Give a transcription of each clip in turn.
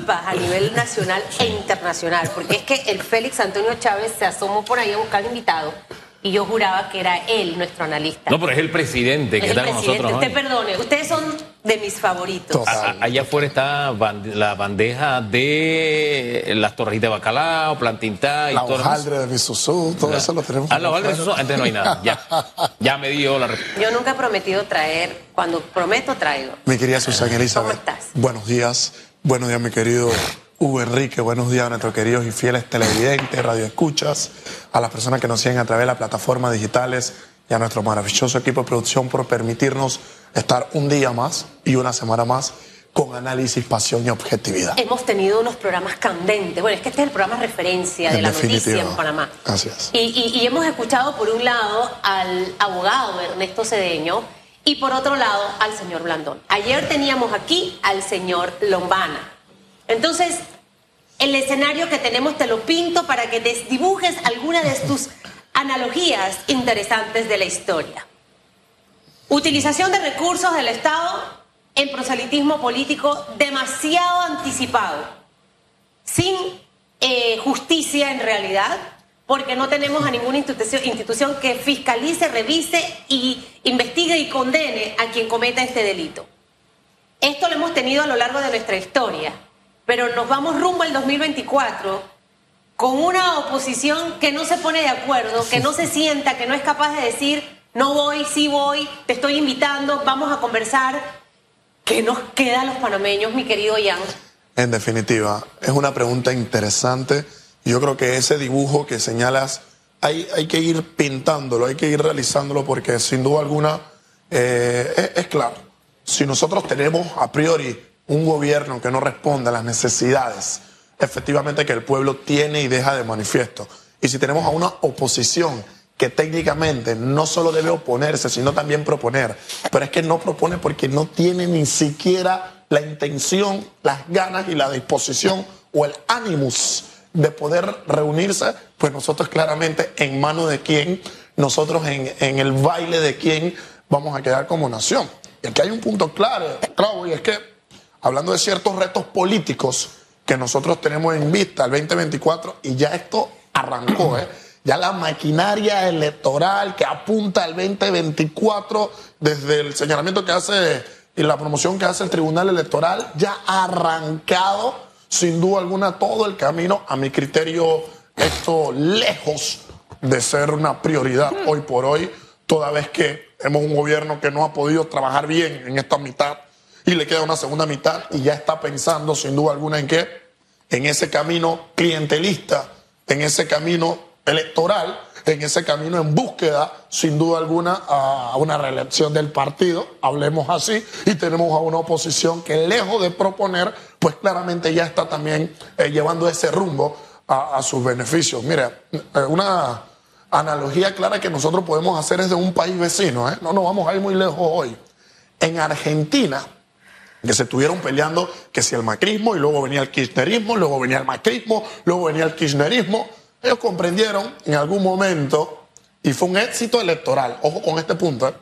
disculpas a nivel nacional e internacional, porque es que el Félix Antonio Chávez se asomó por ahí a buscar invitado y yo juraba que era él nuestro analista. No, pero es el presidente Es que el está con presidente. nosotros. Usted hoy. perdone, ustedes son de mis favoritos. Total. A- Allá afuera está la bandeja de las torres de bacalao, plantintá y La todo hojaldre de Misusú, todo eso lo tenemos. Ah, la hojaldre de Misusú, antes no hay nada. Ya, ya me dio la respuesta. Yo nunca he prometido traer, cuando prometo traigo. Mi querida Susana Elizabeth. ¿Cómo estás? Buenos días. Buenos días, mi querido Hugo Enrique. Buenos días a nuestros queridos y fieles televidentes, radioescuchas, a las personas que nos siguen a través de las plataformas digitales y a nuestro maravilloso equipo de producción por permitirnos estar un día más y una semana más con análisis, pasión y objetividad. Hemos tenido unos programas candentes. Bueno, es que este es el programa referencia de En la definitiva. noticia en Panamá. Así es. Y, y- y hemos escuchado por un lado al abogado Ernesto Cedeño y por otro lado al señor Blandón. Ayer teníamos aquí al señor Lombana. Entonces, el escenario que tenemos te lo pinto para que desdibujes alguna de tus analogías interesantes de la historia. Utilización de recursos del Estado en proselitismo político demasiado anticipado, sin eh, justicia en realidad, porque no tenemos a ninguna institución, institución que fiscalice, revise y investigue y condene a quien cometa este delito. Esto lo hemos tenido a lo largo de nuestra historia, pero nos vamos rumbo al 2024 con una oposición que no se pone de acuerdo, que no se sienta, que no es capaz de decir, no voy, sí voy, te estoy invitando, vamos a conversar. ¿Qué nos queda a los panameños, mi querido Jan? En definitiva, es una pregunta interesante. Yo creo que ese dibujo que señalas hay, hay que ir pintándolo, hay que ir realizándolo porque sin duda alguna eh, es, claro. Si nosotros tenemos a priori un gobierno que no responde a las necesidades efectivamente que el pueblo tiene y deja de manifiesto, y si tenemos a una oposición que técnicamente no solo debe oponerse, sino también proponer, pero es que no propone porque no tiene ni siquiera la intención, las ganas y la disposición o el ánimos de poder reunirse, pues nosotros claramente en mano de quién, nosotros en, en el baile de quién vamos a quedar como nación. Y aquí hay un punto claro, claro, y es que hablando de ciertos retos políticos que nosotros tenemos en vista el 2024 y ya esto arrancó, ¿eh? Ya la maquinaria electoral que apunta al 2024 desde el señalamiento que hace y la promoción que hace el Tribunal Electoral ya ha arrancado sin duda alguna todo el camino a mi criterio esto lejos de ser una prioridad hoy por hoy toda vez que hemos un gobierno que no ha podido trabajar bien en esta mitad y le queda una segunda mitad y ya está pensando sin duda alguna en qué, en ese camino clientelista, en ese camino electoral, en ese camino en búsqueda sin duda alguna a una reelección del partido, hablemos así, y tenemos a una oposición que lejos de proponer, pues claramente ya está también eh, llevando ese rumbo a, a sus beneficios. Mira, eh, una analogía clara que nosotros podemos hacer es de un país vecino, ¿eh? no nos vamos a ir muy lejos hoy. En Argentina, que se estuvieron peleando que si el macrismo y luego venía el kirchnerismo, luego venía el macrismo, luego venía el kirchnerismo, ellos comprendieron en algún momento y fue un éxito electoral. Ojo con este punto. ¿eh?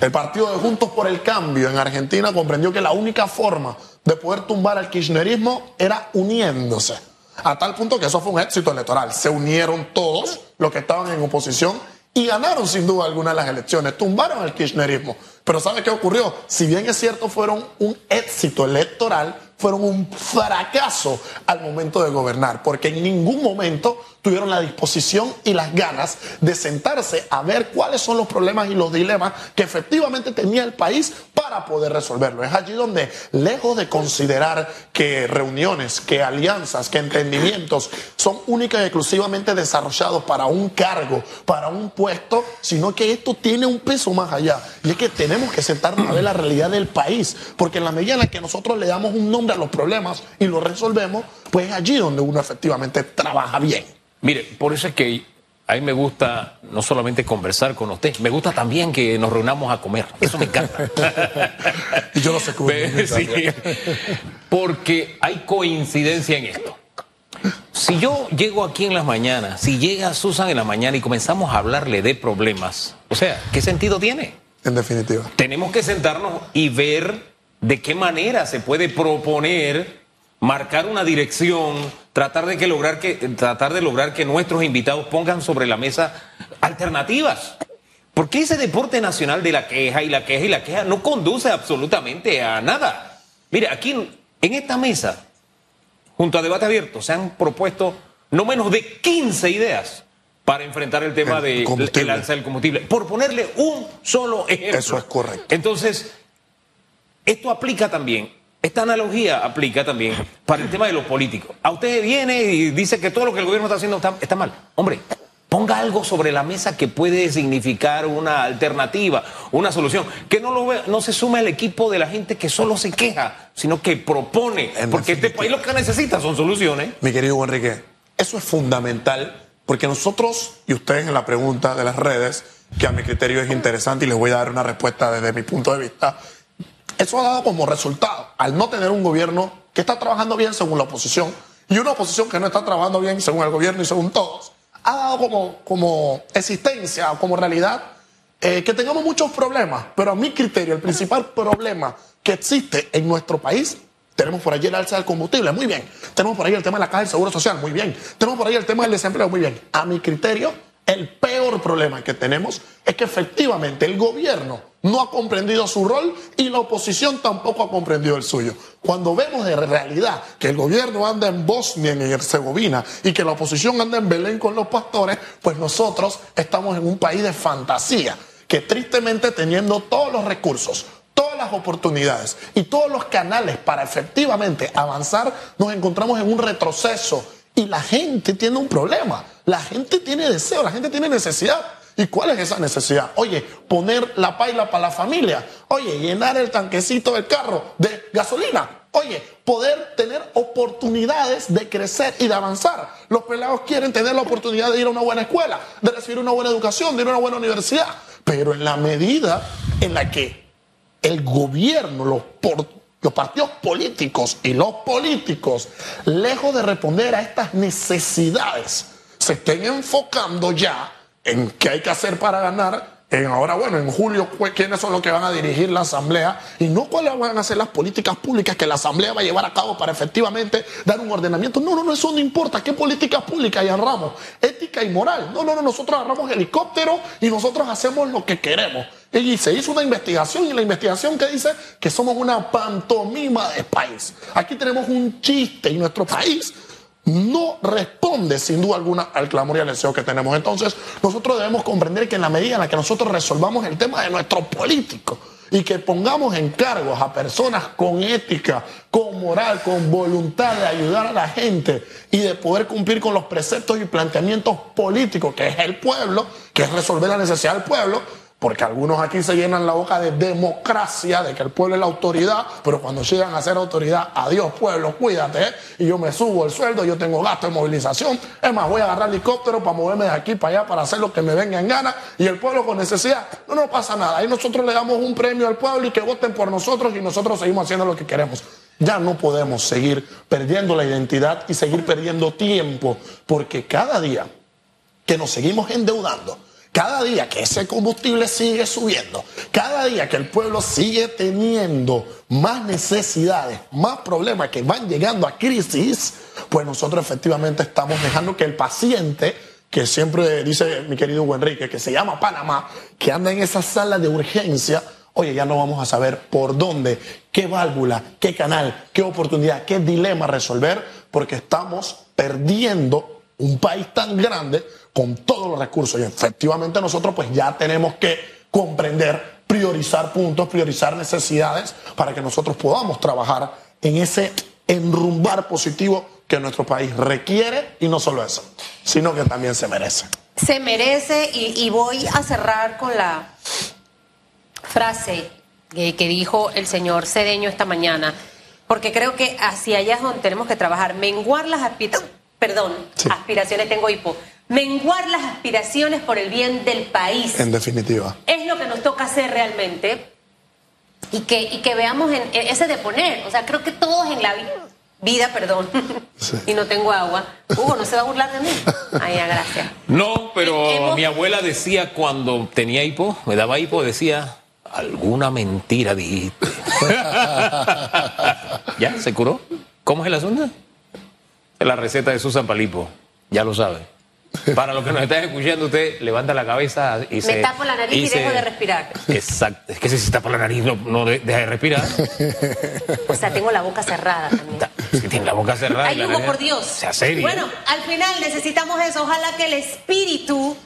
El partido de Juntos por el Cambio en Argentina comprendió que la única forma de poder tumbar al kirchnerismo era uniéndose. A tal punto que eso fue un éxito electoral. Se unieron todos los que estaban en oposición y ganaron sin duda alguna las elecciones. Tumbaron al kirchnerismo. Pero ¿sabe qué ocurrió? Si bien es cierto fueron un éxito electoral, fueron un fracaso al momento de gobernar, porque en ningún momento tuvieron la disposición y las ganas de sentarse a ver cuáles son los problemas y los dilemas que efectivamente tenía el país para poder resolverlo. Es allí donde, lejos de considerar que reuniones, que alianzas, que entendimientos son únicas y exclusivamente desarrollados para un cargo, para un puesto, sino que esto tiene un peso más allá. Y es que tenemos que sentarnos a ver la realidad del país, porque en la medida en la que nosotros le damos un nombre los problemas y los resolvemos, pues es allí donde uno efectivamente trabaja bien. Mire, por eso es que a mí me gusta no solamente conversar con usted, me gusta también que nos reunamos a comer. Eso me encanta. Y yo lo sé cómo sí, porque hay coincidencia en esto. Si yo llego aquí en las mañanas, si llega Susan en la mañana y comenzamos a hablarle de problemas, o sea, ¿qué sentido tiene? En definitiva. Tenemos que sentarnos y ver de qué manera se puede proponer marcar una dirección, tratar de que lograr que tratar de lograr que nuestros invitados pongan sobre la mesa alternativas. Porque ese deporte nacional de la queja y la queja y la queja no conduce absolutamente a nada. Mire, aquí en esta mesa, junto a debate abierto, se han propuesto no menos de 15 ideas para enfrentar el tema de el alza del combustible. Por ponerle un solo ejemplo. Eso es correcto. Entonces, esto aplica también, esta analogía aplica también para el tema de los políticos. A usted viene y dice que todo lo que el gobierno está haciendo está, está mal. Hombre, ponga algo sobre la mesa que puede significar una alternativa, una solución. Que no, lo vea- no se sume al equipo de la gente que solo se queja, sino que propone. En Porque este país lo que necesita son soluciones. Mi querido Enrique, eso es fundamental porque nosotros y ustedes en la pregunta de las redes, que a mi criterio es interesante y les voy a dar una respuesta desde mi punto de vista, eso ha dado como resultado, al no tener un gobierno que está trabajando bien según la oposición y una oposición que no está trabajando bien según el gobierno y según todos, ha dado como, como existencia, como realidad, eh, que tengamos muchos problemas. Pero a mi criterio, el principal problema que existe en nuestro país, tenemos por ahí el alza del combustible, muy bien. Tenemos por ahí el tema de la caja del seguro social, muy bien. Tenemos por ahí el tema del desempleo, muy bien. A mi criterio, el peor problema que tenemos es que efectivamente el gobierno no ha comprendido su rol y la oposición tampoco ha comprendido el suyo. Cuando vemos de realidad que el gobierno anda en Bosnia y en Herzegovina y que la oposición anda en Belén con los pastores, pues nosotros estamos en un país de fantasía que tristemente teniendo todos los recursos, todas las oportunidades y todos los canales para efectivamente avanzar, nos encontramos en un retroceso y la gente tiene un problema, la gente tiene deseo, la gente tiene necesidad. ¿Y cuál es esa necesidad? Oye, poner la paila para la familia. Oye, llenar el tanquecito del carro de gasolina. Oye, poder tener oportunidades de crecer y de avanzar. Los pelados quieren tener la oportunidad de ir a una buena escuela, de recibir una buena educación, de ir a una buena universidad. Pero en la medida en la que el gobierno, los, los partidos políticos y los políticos, lejos de responder a estas necesidades, se estén enfocando ya en qué hay que hacer para ganar. En ahora, bueno, en julio, quiénes son los que van a dirigir la Asamblea y no cuáles van a ser las políticas públicas que la Asamblea va a llevar a cabo para efectivamente dar un ordenamiento. No, no, no, eso no importa. ¿Qué políticas públicas agarramos? Ética y moral. No, no, no, nosotros agarramos helicóptero y nosotros hacemos lo que queremos. Y se hizo una investigación y la investigación que dice que somos una pantomima de país. Aquí tenemos un chiste y nuestro país no responde sin duda alguna al clamor y al deseo que tenemos. Entonces, nosotros debemos comprender que en la medida en la que nosotros resolvamos el tema de nuestros políticos y que pongamos en cargos a personas con ética, con moral, con voluntad de ayudar a la gente y de poder cumplir con los preceptos y planteamientos políticos, que es el pueblo, que es resolver la necesidad del pueblo, porque algunos aquí se llenan la boca de democracia, de que el pueblo es la autoridad, pero cuando llegan a ser autoridad, adiós pueblo, cuídate, y yo me subo el sueldo, yo tengo gasto de movilización, es más, voy a agarrar helicóptero para moverme de aquí para allá, para hacer lo que me venga en gana, y el pueblo con necesidad, no nos pasa nada, ahí nosotros le damos un premio al pueblo y que voten por nosotros y nosotros seguimos haciendo lo que queremos. Ya no podemos seguir perdiendo la identidad y seguir perdiendo tiempo, porque cada día que nos seguimos endeudando, cada día que ese combustible sigue subiendo, cada día que el pueblo sigue teniendo más necesidades, más problemas que van llegando a crisis, pues nosotros efectivamente estamos dejando que el paciente, que siempre dice mi querido Hugo Enrique, que se llama Panamá, que anda en esa sala de urgencia, oye, ya no vamos a saber por dónde, qué válvula, qué canal, qué oportunidad, qué dilema resolver, porque estamos perdiendo un país tan grande con todos los recursos y efectivamente nosotros pues ya tenemos que comprender, priorizar puntos, priorizar necesidades para que nosotros podamos trabajar en ese enrumbar positivo que nuestro país requiere y no solo eso, sino que también se merece. Se merece y, y voy a cerrar con la frase que, que dijo el señor Cedeño esta mañana, porque creo que hacia allá es donde tenemos que trabajar, menguar las aspiraciones, perdón, Sí. aspiraciones, tengo hipo, menguar las aspiraciones por el bien del país. En definitiva. es lo que nos toca hacer realmente y que, y que veamos en, en ese de poner. O sea, creo que todos en la vida, vida, perdón, Sí. y no tengo agua. Hugo, no se va a burlar de mí. Ay, ya, gracias. No, pero Hemos- mi abuela decía cuando tenía hipo, me daba hipo, decía, alguna mentira dijiste. ¿Ya? ¿Se curó? ¿Cómo es el asunto? La receta de Susan Palipo, ya lo sabe. Para los que nos están escuchando, usted levanta la cabeza y se... Me tapo la nariz y, se- dejo de respirar. Exacto. Es que si se tapa la nariz no, no de- deja de respirar. O sea, tengo la boca cerrada también. Si tiene la boca cerrada. y Ay, Hugo, por Dios. Sea serio. Bueno, al final necesitamos eso. Ojalá que el espíritu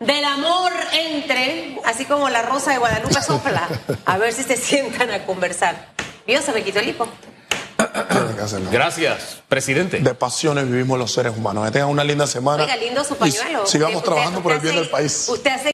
del amor entre, así como la rosa de Guadalupe sopla. A ver si se sientan a conversar. Dios, se me quitó el hipo. Tienen que hacerlo. Gracias, presidente. De pasiones vivimos los seres humanos. Que tengan una linda semana. Oiga, lindo su Y sigamos Usted- trabajando por el bien hace- del país. Usted hace